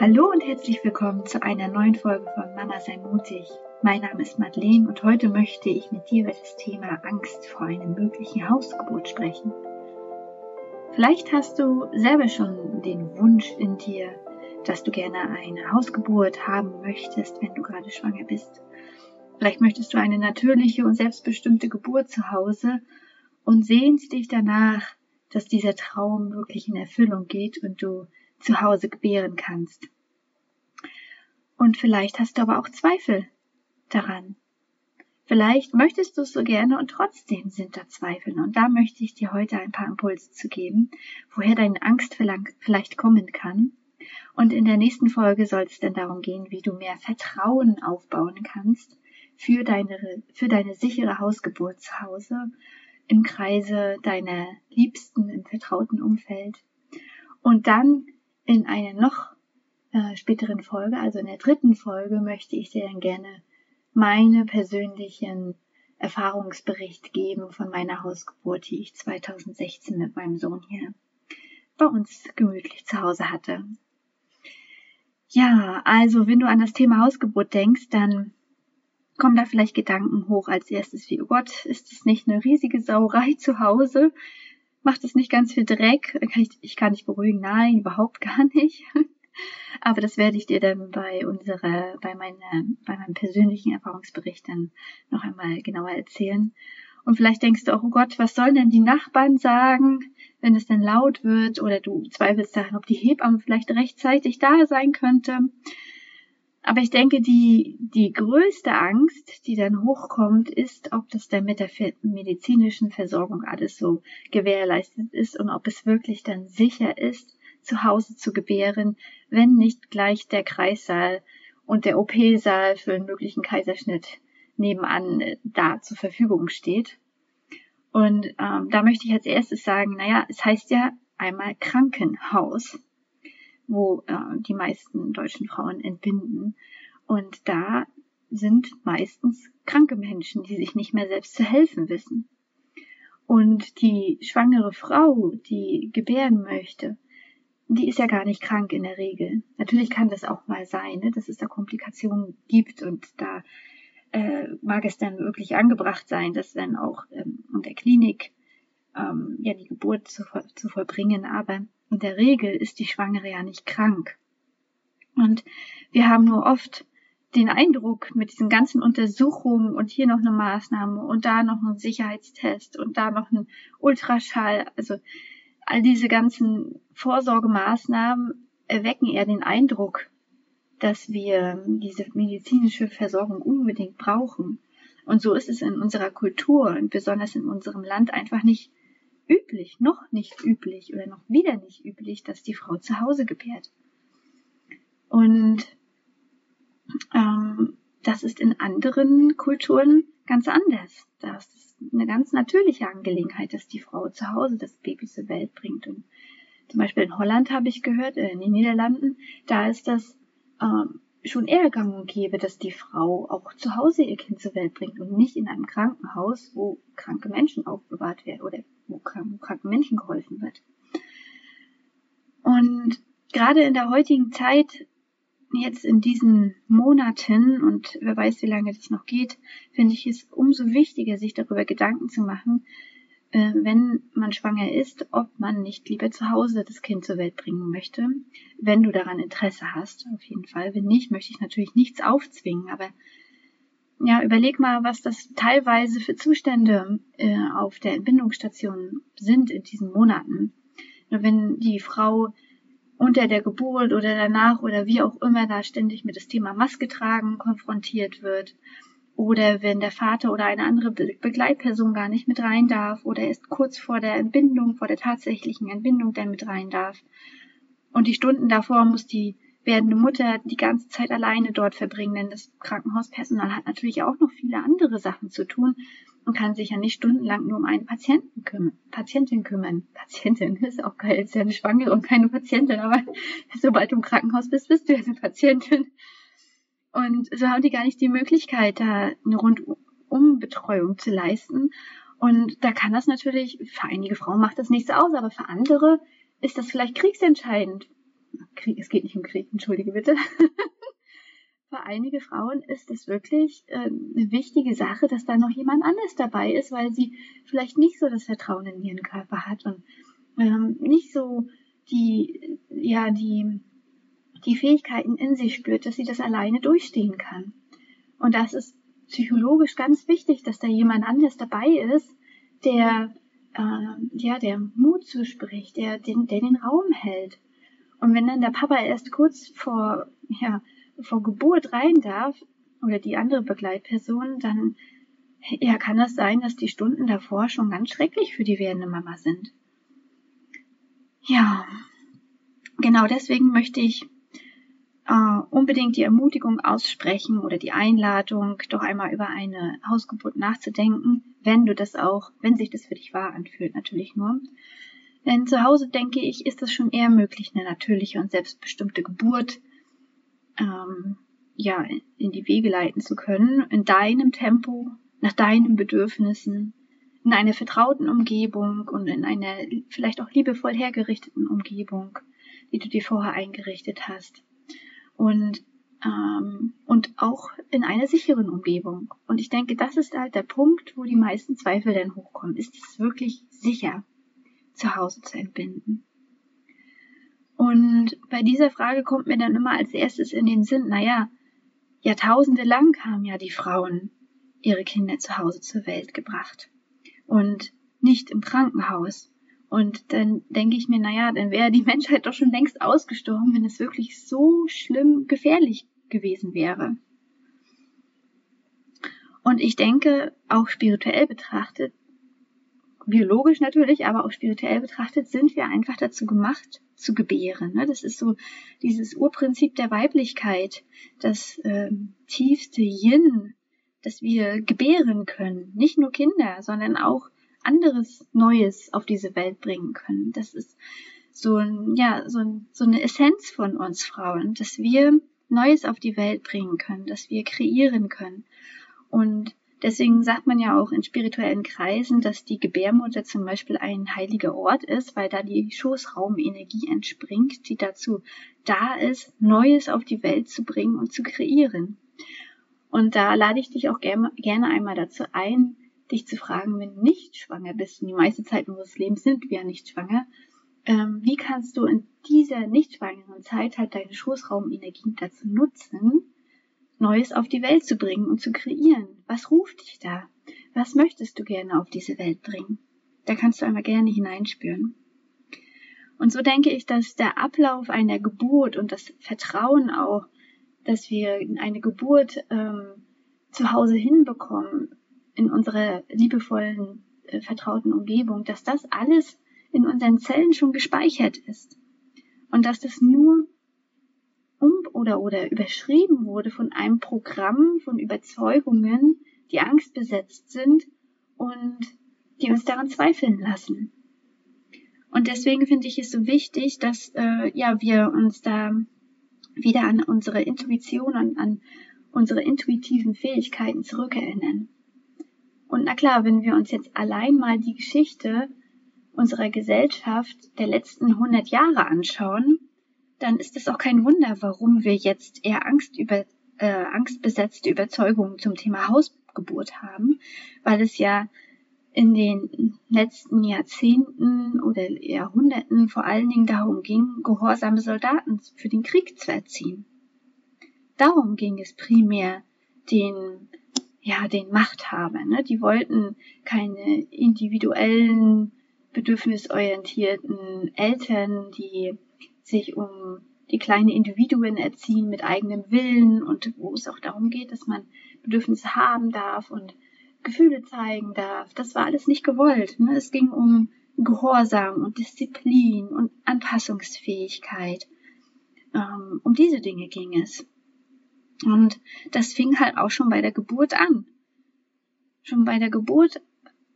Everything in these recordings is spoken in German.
Hallo und herzlich willkommen zu einer neuen Folge von Mama sei mutig. Mein Name ist Madeleine und heute möchte ich mit dir über das Thema Angst vor einer möglichen Hausgeburt sprechen. Vielleicht hast du selber schon den Wunsch in dir, dass du gerne eine Hausgeburt haben möchtest, wenn du gerade schwanger bist. Vielleicht möchtest du eine natürliche und selbstbestimmte Geburt zu Hause und sehnst dich danach, dass dieser Traum wirklich in Erfüllung geht und du zu Hause gebären kannst. Und vielleicht hast du aber auch Zweifel daran. Vielleicht möchtest du es so gerne und trotzdem sind da Zweifel. Und da möchte ich dir heute ein paar Impulse zu geben, woher deine Angst vielleicht kommen kann. Und in der nächsten Folge soll es dann darum gehen, wie du mehr Vertrauen aufbauen kannst für deine, für deine sichere Hausgeburt zu Hause, im Kreise deiner Liebsten, im vertrauten Umfeld. Und dann in einer noch äh, späteren Folge, also in der dritten Folge, möchte ich dir dann gerne meine persönlichen Erfahrungsbericht geben von meiner Hausgeburt, die ich 2016 mit meinem Sohn hier bei uns gemütlich zu Hause hatte. Ja, also wenn du an das Thema Hausgeburt denkst, dann kommen da vielleicht Gedanken hoch als erstes wie, oh Gott, ist es nicht eine riesige Sauerei zu Hause? Macht es nicht ganz viel Dreck. Kann ich, ich kann dich beruhigen, nein, überhaupt gar nicht. Aber das werde ich dir dann bei unserer, bei meiner, bei meinem persönlichen Erfahrungsbericht dann noch einmal genauer erzählen. Und vielleicht denkst du auch, oh Gott, was sollen denn die Nachbarn sagen, wenn es dann laut wird oder du zweifelst daran, ob die Hebamme vielleicht rechtzeitig da sein könnte. Aber ich denke, die, die größte Angst, die dann hochkommt, ist, ob das dann mit der medizinischen Versorgung alles so gewährleistet ist und ob es wirklich dann sicher ist, zu Hause zu gebären, wenn nicht gleich der Kreissaal und der OP-Saal für einen möglichen Kaiserschnitt nebenan äh, da zur Verfügung steht. Und ähm, da möchte ich als erstes sagen, naja, es heißt ja einmal Krankenhaus wo äh, die meisten deutschen Frauen entbinden. Und da sind meistens kranke Menschen, die sich nicht mehr selbst zu helfen wissen. Und die schwangere Frau, die gebären möchte, die ist ja gar nicht krank in der Regel. Natürlich kann das auch mal sein, ne, dass es da Komplikationen gibt und da äh, mag es dann wirklich angebracht sein, dass dann auch ähm, in der Klinik ähm, ja die Geburt zu, zu vollbringen. Aber in der Regel ist die Schwangere ja nicht krank. Und wir haben nur oft den Eindruck mit diesen ganzen Untersuchungen und hier noch eine Maßnahme und da noch ein Sicherheitstest und da noch ein Ultraschall, also all diese ganzen Vorsorgemaßnahmen erwecken eher den Eindruck, dass wir diese medizinische Versorgung unbedingt brauchen. Und so ist es in unserer Kultur und besonders in unserem Land einfach nicht üblich, noch nicht üblich oder noch wieder nicht üblich, dass die Frau zu Hause gebärt. Und ähm, das ist in anderen Kulturen ganz anders. Das ist eine ganz natürliche Angelegenheit, dass die Frau zu Hause das Baby zur Welt bringt. Und zum Beispiel in Holland habe ich gehört, äh, in den Niederlanden, da ist das ähm, schon eher gang und gäbe, dass die Frau auch zu Hause ihr Kind zur Welt bringt und nicht in einem Krankenhaus, wo kranke Menschen aufbewahrt werden oder wo kranken Menschen geholfen wird. Und gerade in der heutigen Zeit, jetzt in diesen Monaten und wer weiß, wie lange das noch geht, finde ich es umso wichtiger, sich darüber Gedanken zu machen, äh, wenn man schwanger ist, ob man nicht lieber zu Hause das Kind zur Welt bringen möchte, wenn du daran Interesse hast, auf jeden Fall. Wenn nicht, möchte ich natürlich nichts aufzwingen, aber ja, überleg mal, was das teilweise für Zustände äh, auf der Entbindungsstation sind in diesen Monaten. Wenn die Frau unter der Geburt oder danach oder wie auch immer da ständig mit das Thema Maske tragen konfrontiert wird, oder wenn der Vater oder eine andere Begleitperson gar nicht mit rein darf oder erst kurz vor der Entbindung, vor der tatsächlichen Entbindung dann mit rein darf. Und die Stunden davor muss die werdende Mutter die ganze Zeit alleine dort verbringen, denn das Krankenhauspersonal hat natürlich auch noch viele andere Sachen zu tun und kann sich ja nicht stundenlang nur um einen Patienten kümmern, Patientin kümmern. Patientin ist auch geil, ist ja eine Schwangere und keine Patientin, aber sobald du im Krankenhaus bist, bist du ja eine Patientin. Und so haben die gar nicht die Möglichkeit, da eine Rundumbetreuung zu leisten. Und da kann das natürlich, für einige Frauen macht das nichts aus, aber für andere ist das vielleicht kriegsentscheidend. Krieg, es geht nicht um Krieg, entschuldige bitte. Für einige Frauen ist es wirklich äh, eine wichtige Sache, dass da noch jemand anders dabei ist, weil sie vielleicht nicht so das Vertrauen in ihren Körper hat und ähm, nicht so die, ja, die, die Fähigkeiten in sich spürt, dass sie das alleine durchstehen kann. Und das ist psychologisch ganz wichtig, dass da jemand anders dabei ist, der, äh, ja, der Mut zuspricht, der den, der den Raum hält. Und wenn dann der Papa erst kurz vor, ja, vor Geburt rein darf, oder die andere Begleitperson, dann ja, kann das sein, dass die Stunden davor schon ganz schrecklich für die werdende Mama sind. Ja, genau deswegen möchte ich äh, unbedingt die Ermutigung aussprechen oder die Einladung, doch einmal über eine Hausgeburt nachzudenken, wenn du das auch, wenn sich das für dich wahr anfühlt, natürlich nur. Denn zu Hause, denke ich, ist es schon eher möglich, eine natürliche und selbstbestimmte Geburt ähm, ja, in die Wege leiten zu können, in deinem Tempo, nach deinen Bedürfnissen, in einer vertrauten Umgebung und in einer vielleicht auch liebevoll hergerichteten Umgebung, die du dir vorher eingerichtet hast und ähm, und auch in einer sicheren Umgebung. Und ich denke, das ist halt der Punkt, wo die meisten Zweifel dann hochkommen. Ist es wirklich sicher, zu Hause zu entbinden? Und bei dieser Frage kommt mir dann immer als erstes in den Sinn, naja, Jahrtausende lang haben ja die Frauen ihre Kinder zu Hause zur Welt gebracht und nicht im Krankenhaus. Und dann denke ich mir, naja, dann wäre die Menschheit doch schon längst ausgestorben, wenn es wirklich so schlimm gefährlich gewesen wäre. Und ich denke, auch spirituell betrachtet, biologisch natürlich, aber auch spirituell betrachtet, sind wir einfach dazu gemacht, zu gebären. Ne? Das ist so dieses Urprinzip der Weiblichkeit, das äh, tiefste Yin, dass wir gebären können. Nicht nur Kinder, sondern auch anderes Neues auf diese Welt bringen können. Das ist so, ein, ja, so, ein, so eine Essenz von uns Frauen, dass wir Neues auf die Welt bringen können, dass wir kreieren können. Und deswegen sagt man ja auch in spirituellen Kreisen, dass die Gebärmutter zum Beispiel ein heiliger Ort ist, weil da die Schoßraumenergie entspringt, die dazu da ist, Neues auf die Welt zu bringen und zu kreieren. Und da lade ich dich auch gerne, gerne einmal dazu ein, dich zu fragen, wenn du nicht schwanger bist, und die meiste Zeit unseres Lebens sind wir ja nicht schwanger, ähm, wie kannst du in dieser nicht schwangeren Zeit halt deine Schoßraumenergie dazu nutzen, Neues auf die Welt zu bringen und zu kreieren? Was ruft dich da? Was möchtest du gerne auf diese Welt bringen? Da kannst du einmal gerne hineinspüren. Und so denke ich, dass der Ablauf einer Geburt und das Vertrauen auch, dass wir eine Geburt ähm, zu Hause hinbekommen, in unserer liebevollen, äh, vertrauten Umgebung, dass das alles in unseren Zellen schon gespeichert ist. Und dass das nur um oder oder überschrieben wurde von einem Programm von Überzeugungen, die angstbesetzt sind und die uns daran zweifeln lassen. Und deswegen finde ich es so wichtig, dass äh, ja wir uns da wieder an unsere Intuition und an unsere intuitiven Fähigkeiten zurückerinnern. Und na klar, wenn wir uns jetzt allein mal die Geschichte unserer Gesellschaft der letzten 100 Jahre anschauen, dann ist es auch kein Wunder, warum wir jetzt eher Angst über, äh, angstbesetzte Überzeugungen zum Thema Hausgeburt haben, weil es ja in den letzten Jahrzehnten oder Jahrhunderten vor allen Dingen darum ging, gehorsame Soldaten für den Krieg zu erziehen. Darum ging es primär den ja, den Machthabern. Ne? Die wollten keine individuellen, bedürfnisorientierten Eltern, die sich um die kleinen Individuen erziehen mit eigenem Willen und wo es auch darum geht, dass man Bedürfnisse haben darf und Gefühle zeigen darf. Das war alles nicht gewollt. Ne? Es ging um Gehorsam und Disziplin und Anpassungsfähigkeit. Ähm, um diese Dinge ging es. Und das fing halt auch schon bei der Geburt an. Schon bei der Geburt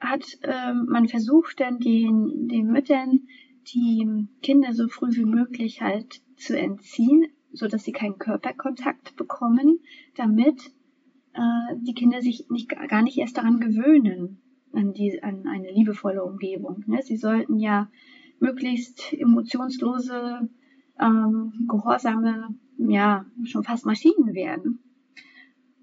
hat äh, man versucht, dann den, den Müttern die Kinder so früh wie möglich halt zu entziehen, so dass sie keinen Körperkontakt bekommen, damit äh, die Kinder sich nicht, gar nicht erst daran gewöhnen, an, die, an eine liebevolle Umgebung. Ne? Sie sollten ja möglichst emotionslose ähm, gehorsame, ja, schon fast Maschinen werden.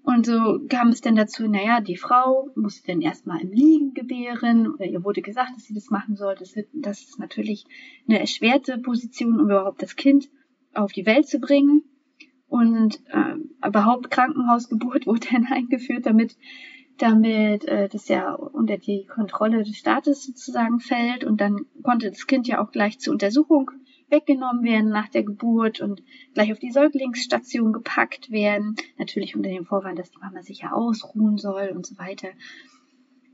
Und so kam es dann dazu, naja, die Frau musste dann erstmal im Liegen gebären oder ihr wurde gesagt, dass sie das machen soll. Das, das ist natürlich eine erschwerte Position, um überhaupt das Kind auf die Welt zu bringen. Und äh, überhaupt Krankenhausgeburt wurde dann eingeführt, damit damit äh, das ja unter die Kontrolle des Staates sozusagen fällt und dann konnte das Kind ja auch gleich zur Untersuchung weggenommen werden nach der Geburt und gleich auf die Säuglingsstation gepackt werden. Natürlich unter dem Vorwand, dass die Mama sich ja ausruhen soll und so weiter.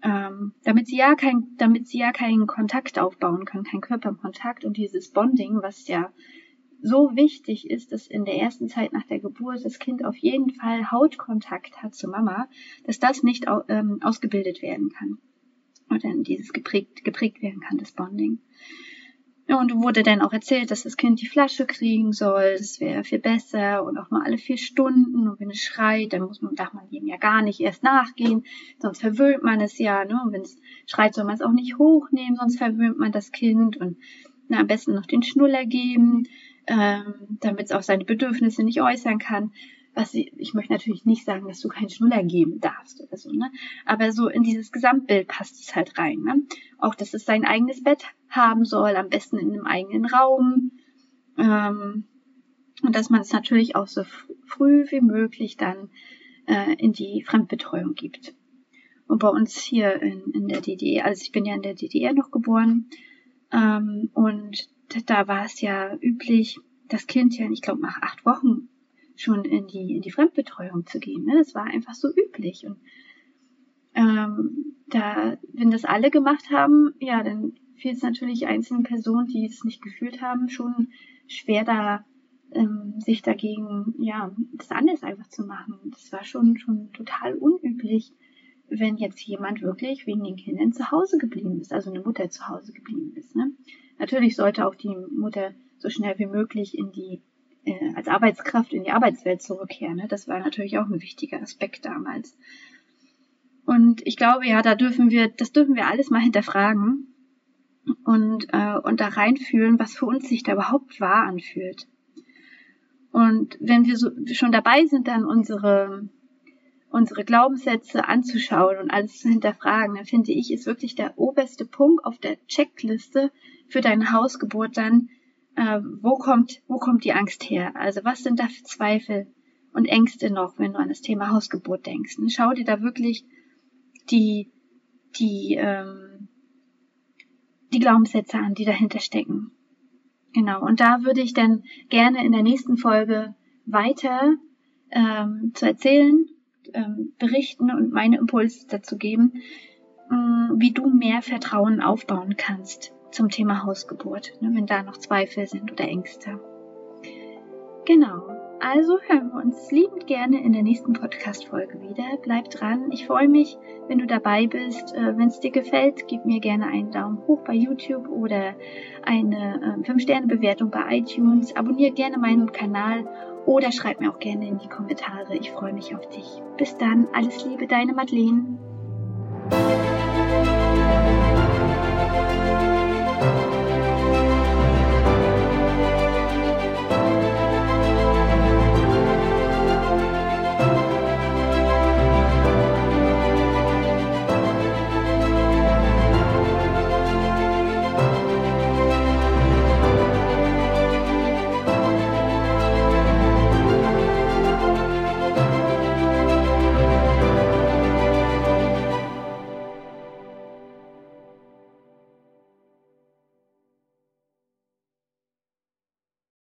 Ähm, damit sie ja kein, damit sie ja keinen Kontakt aufbauen kann, kein Körperkontakt und dieses Bonding, was ja so wichtig ist, dass in der ersten Zeit nach der Geburt das Kind auf jeden Fall Hautkontakt hat zu Mama, dass das nicht ähm, ausgebildet werden kann oder dieses geprägt, geprägt werden kann, das Bonding. Und wurde dann auch erzählt, dass das Kind die Flasche kriegen soll. Das wäre viel besser und auch nur alle vier Stunden. Und wenn es schreit, dann muss man, darf man ihm ja gar nicht erst nachgehen, sonst verwöhnt man es ja. Ne? Und wenn es schreit, soll man es auch nicht hochnehmen, sonst verwöhnt man das Kind. Und na, am besten noch den Schnuller geben, ähm, damit es auch seine Bedürfnisse nicht äußern kann was sie, ich möchte natürlich nicht sagen, dass du keinen Schnuller geben darfst oder so, ne? Aber so in dieses Gesamtbild passt es halt rein, ne? Auch, dass es sein eigenes Bett haben soll, am besten in einem eigenen Raum. Ähm, und dass man es natürlich auch so früh wie möglich dann äh, in die Fremdbetreuung gibt. Und bei uns hier in, in der DDR, also ich bin ja in der DDR noch geboren, ähm, und da war es ja üblich, das Kind ja, ich glaube, nach acht Wochen schon in die, in die Fremdbetreuung zu gehen. Ne? Das war einfach so üblich. Und ähm, da, wenn das alle gemacht haben, ja, dann fiel es natürlich einzelnen Personen, die es nicht gefühlt haben, schon schwer da ähm, sich dagegen, ja, das anders einfach zu machen. Das war schon, schon total unüblich, wenn jetzt jemand wirklich wegen den Kindern zu Hause geblieben ist, also eine Mutter zu Hause geblieben ist. Ne? Natürlich sollte auch die Mutter so schnell wie möglich in die äh, als Arbeitskraft in die Arbeitswelt zurückkehren. Ne? Das war natürlich auch ein wichtiger Aspekt damals. Und ich glaube, ja, da dürfen wir, das dürfen wir alles mal hinterfragen und, äh, und da reinfühlen, was für uns sich da überhaupt wahr anfühlt. Und wenn wir so, schon dabei sind, dann unsere, unsere Glaubenssätze anzuschauen und alles zu hinterfragen, dann finde ich, ist wirklich der oberste Punkt auf der Checkliste für deine Hausgeburt dann, äh, wo kommt, wo kommt die Angst her? Also was sind da für Zweifel und Ängste noch, wenn du an das Thema Hausgeburt denkst? Und schau dir da wirklich die, die, ähm, die Glaubenssätze an, die dahinter stecken. Genau. Und da würde ich dann gerne in der nächsten Folge weiter ähm, zu erzählen, ähm, berichten und meine Impulse dazu geben, ähm, wie du mehr Vertrauen aufbauen kannst zum Thema Hausgeburt, ne, wenn da noch Zweifel sind oder Ängste. Genau. Also hören wir uns liebend gerne in der nächsten Podcast-Folge wieder. Bleib dran. Ich freue mich, wenn du dabei bist. Äh, wenn es dir gefällt, gib mir gerne einen Daumen hoch bei YouTube oder eine 5-Sterne-Bewertung ähm, bei iTunes. Abonniere gerne meinen Kanal oder schreib mir auch gerne in die Kommentare. Ich freue mich auf dich. Bis dann. Alles Liebe, deine Madeleine.